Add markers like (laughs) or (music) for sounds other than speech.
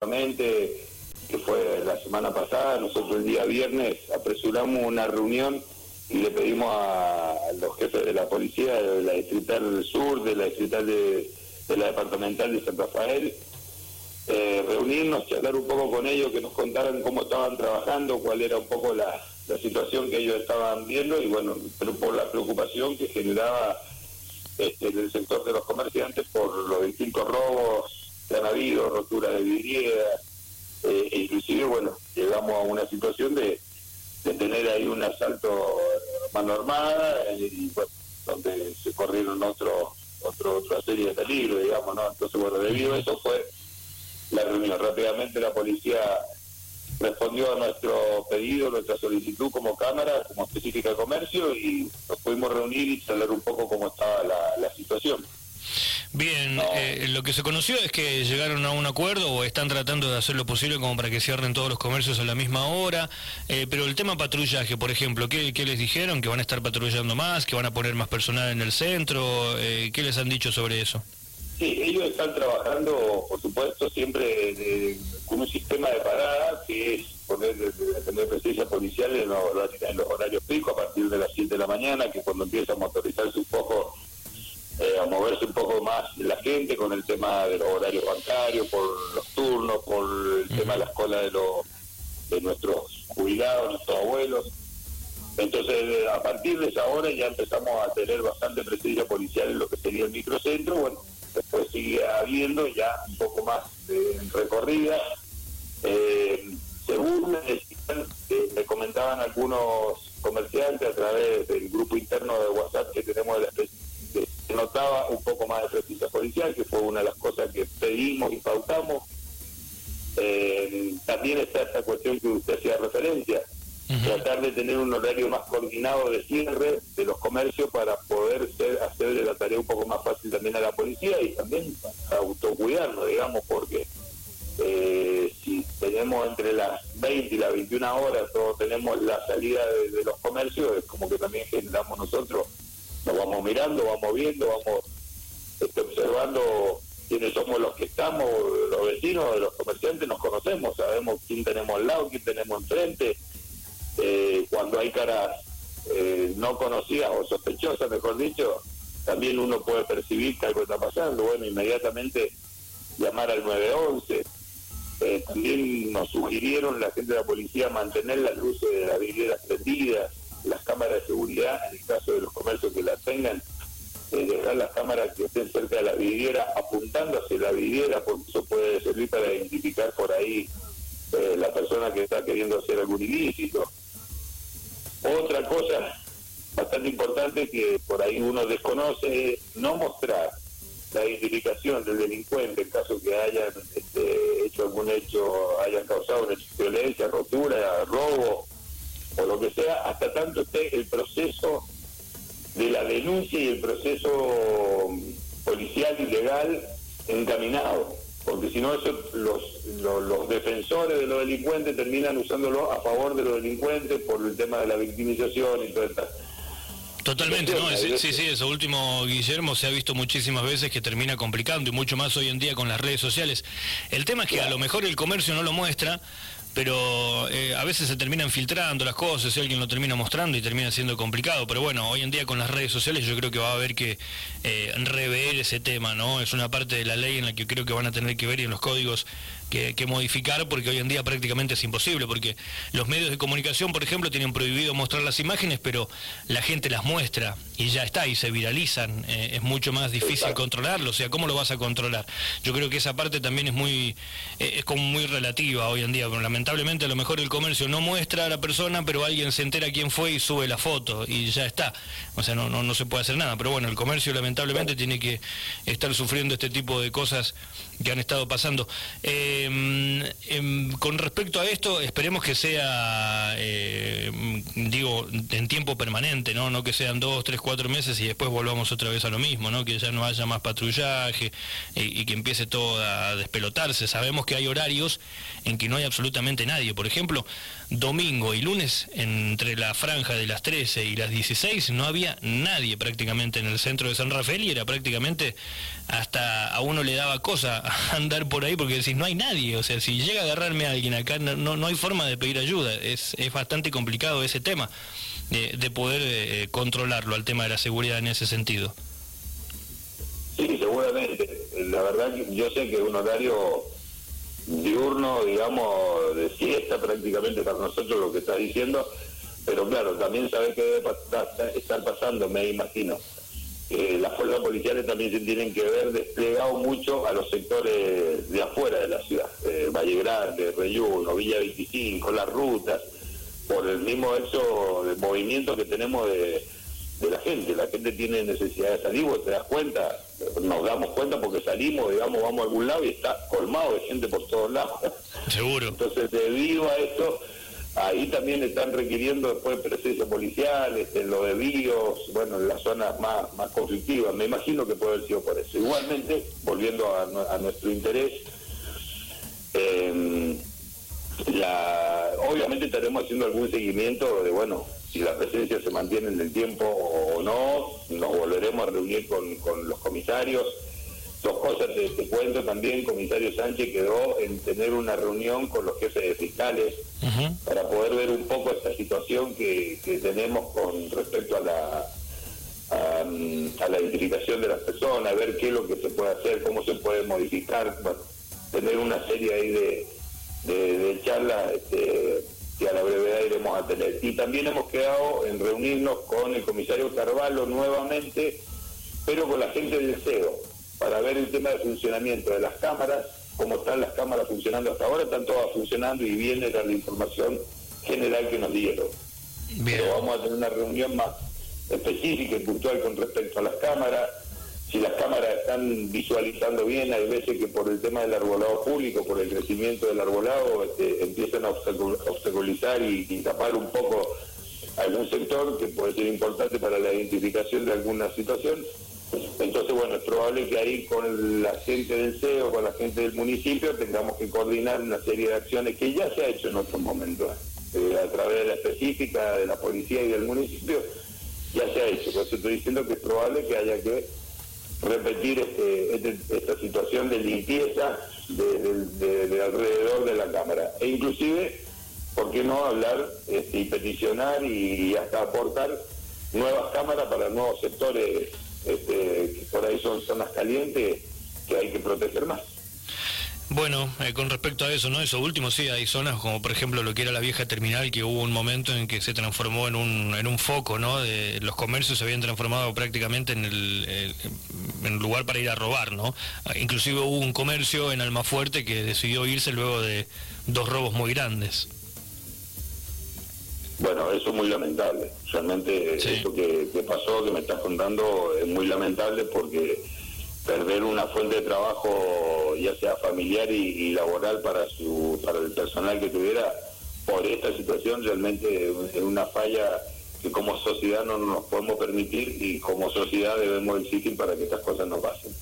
Que fue la semana pasada, nosotros el día viernes apresuramos una reunión y le pedimos a los jefes de la policía, de la distrital del sur, de la distrital de, la departamental de San Rafael, eh, reunirnos, charlar un poco con ellos, que nos contaran cómo estaban trabajando, cuál era un poco la, situación que ellos estaban viendo y bueno, pero por la preocupación que generaba este, en el sector de los comerciantes por los distintos robos han habido, rotura de vidriera, eh, e inclusive, bueno, llegamos a una situación de, de tener ahí un asalto mano armada y, bueno, donde se corrieron otro, otro, otra serie de peligros, digamos, ¿no? Entonces, bueno, debido a eso fue la reunión. Rápidamente la policía respondió a nuestro pedido, nuestra solicitud como Cámara, como específica de comercio, y nos pudimos reunir y saber un poco cómo estaba la, situación. Bien, eh, lo que se conoció es que llegaron a un acuerdo o están tratando de hacer lo posible como para que cierren todos los comercios a la misma hora, eh, pero el tema patrullaje, por ejemplo, ¿qué, les dijeron? ¿Que van a estar patrullando más? ¿Que van a poner más personal en el centro? Eh, ¿Qué les han dicho sobre eso? Sí, ellos están trabajando, por supuesto, siempre con un sistema de parada que es poner, tener presencia policial en los, horarios picos a partir de las 7 de la mañana, que cuando empieza a motorizarse poco, eh, a moverse un poco más la gente con el tema de los horarios bancarios, por los turnos, por el tema de la escuela de, los, de nuestros jubilados, nuestros abuelos. Entonces, a partir de esa hora ya empezamos a tener bastante presencia policial en lo que sería el microcentro. Bueno, después sigue habiendo ya un poco más de recorrida. Eh, según me, comentaban algunos comerciantes a través del grupo interno de WhatsApp que tenemos de la se notaba un poco más de presencia policial, que fue una de las cosas que pedimos y pautamos. Eh, también está esta cuestión que usted hacía referencia, tratar tener un horario más coordinado de cierre de los comercios para poder ser, hacerle la tarea un poco más fácil también a la policía y también autocuidarnos, digamos, porque eh, si tenemos entre las 20 y las 21 horas, todos tenemos la salida de, los comercios, es como que también generamos nosotros, nos vamos mirando, vamos viendo, vamos este, observando quiénes somos los que estamos, los vecinos, los comerciantes, nos conocemos, sabemos quién tenemos al lado, quién tenemos enfrente, eh, cuando hay caras eh, no conocidas o sospechosas, mejor dicho, también uno puede percibir que algo está pasando. Bueno, inmediatamente llamar al 911. Eh, también nos sugirieron la gente de la policía mantener las luces de las vidrieras prendidas, las cámaras de seguridad, en el caso de los comercios que las tengan, dejar las cámaras que estén cerca de la vidriera apuntando hacia la vidriera, porque eso puede servir para identificar por ahí la persona que está queriendo hacer algún ilícito. Otra cosa bastante importante que por ahí uno desconoce es no mostrar la identificación del delincuente en caso que hayan este, hecho algún hecho, hayan causado una violencia, rotura, robo o lo que sea, hasta tanto esté el proceso de la denuncia y el proceso policial y legal encaminado porque si no los, los, defensores de los delincuentes terminan usándolo a favor de los delincuentes por el tema de la victimización y todo esto. Totalmente, ¿no? Sí, sí, eso último, Guillermo, se ha visto muchísimas veces que termina complicando y mucho más hoy en día con las redes sociales. El tema es que a lo mejor el comercio no lo muestra, pero eh, a veces se terminan filtrando las cosas y alguien lo termina mostrando y termina siendo complicado. Pero bueno, hoy en día con las redes sociales yo creo que va a haber que eh, rever ese tema, ¿no? Es una parte de la ley en la que creo que van a tener que ver y en los códigos que, modificar porque hoy en día prácticamente es imposible, porque los medios de comunicación, por ejemplo, tienen prohibido mostrar las imágenes, pero la gente las muestra y ya está, y se viralizan. Eh, es mucho más difícil controlarlo, o sea, ¿cómo lo vas a controlar? Yo creo que esa parte también es muy, es como muy relativa hoy en día, pero lamentablemente a lo mejor el comercio no muestra a la persona, pero alguien se entera quién fue y sube la foto y ya está. O sea, no, no, no se puede hacer nada, pero bueno, el comercio lamentablemente tiene que estar sufriendo este tipo de cosas que han estado pasando. Em, em, con respecto a esto, esperemos que sea, eh, digo, en tiempo permanente, ¿no? No que sean dos, tres, cuatro meses y después volvamos otra vez a lo mismo, ¿no? Que ya no haya más patrullaje y, que empiece todo a despelotarse. Sabemos que hay horarios en que no hay absolutamente nadie. Por ejemplo, domingo y lunes, entre la franja de las 13 y las 16, no había nadie prácticamente en el centro de San Rafael y era prácticamente hasta a uno le daba cosa (laughs) andar por ahí porque decís, no hay nadie. O sea, si llega a agarrarme a alguien acá, no, no hay forma de pedir ayuda. Es, es bastante complicado ese tema de, poder eh, controlarlo al tema de la seguridad en ese sentido. Sí, seguramente. La verdad, yo sé que un horario diurno, digamos, de siesta prácticamente para nosotros lo que está diciendo, pero claro, también sabe que debe estar pasando, me imagino. Eh, las fuerzas policiales también se tienen que ver desplegado mucho a los sectores de afuera de la ciudad, eh, Valle Grande, Reyuno, Villa 25, las rutas, por el mismo hecho de movimiento que tenemos de, la gente. La gente tiene necesidad de salir, vos te das cuenta, nos damos cuenta porque salimos, digamos, vamos a algún lado y está colmado de gente por todos lados. Seguro. Entonces, debido a esto, ahí también están requiriendo después presencia policial, este, en los desvíos, bueno, en las zonas más, más conflictivas. Me imagino que puede haber sido por eso. Igualmente, volviendo a, nuestro interés, eh, la, obviamente estaremos haciendo algún seguimiento de, bueno, si la presencia se mantiene en el tiempo o no, nos volveremos a reunir con, con los comisarios. Dos cosas te, cuento también, comisario Sánchez quedó en tener una reunión con los jefes de fiscales para poder ver un poco esta situación que, que tenemos con respecto a la, a, la identificación de las personas, ver qué es lo que se puede hacer, cómo se puede modificar, tener una serie ahí de, de, charlas este, que a la brevedad iremos a tener. Y también hemos quedado en reunirnos con el comisario Carvalho nuevamente, pero con la gente del CEO, para ver el tema de funcionamiento de las cámaras, cómo están las cámaras funcionando hasta ahora, están todas funcionando y viene la información general que nos dieron. Pero vamos a tener una reunión más específica y puntual con respecto a las cámaras, si las cámaras están visualizando bien, hay veces que por el tema del arbolado público, por el crecimiento del arbolado, este, empiezan a obstaculizar y, tapar un poco algún sector que puede ser importante para la identificación de alguna situación. Entonces, bueno, es probable que ahí con la gente del CEO, con la gente del municipio, tengamos que coordinar una serie de acciones que ya se ha hecho en otros momentos, eh, a través de la específica de la policía y del municipio, ya se ha hecho. Por eso estoy diciendo que es probable que haya que repetir este, este, esta situación de limpieza de, alrededor de la Cámara. E inclusive, ¿por qué no hablar este, y peticionar y, hasta aportar nuevas cámaras para nuevos sectores este, que por ahí son zonas calientes que hay que proteger más? Bueno, eh, con respecto a eso, ¿no? Eso último, sí, hay zonas como por ejemplo lo que era la vieja terminal, que hubo un momento en que se transformó en un, en un foco, ¿no? De, los comercios se habían transformado prácticamente en el, en lugar para ir a robar, ¿no? Inclusive hubo un comercio en Almafuerte que decidió irse luego de dos robos muy grandes. Bueno, eso es muy lamentable. Realmente eso que, que pasó, que me estás contando, es muy lamentable porque perder una fuente de trabajo, ya sea familiar y, laboral para su para el personal que tuviera, por esta situación realmente es una falla que como sociedad no nos podemos permitir y como sociedad debemos existir para que estas cosas no pasen.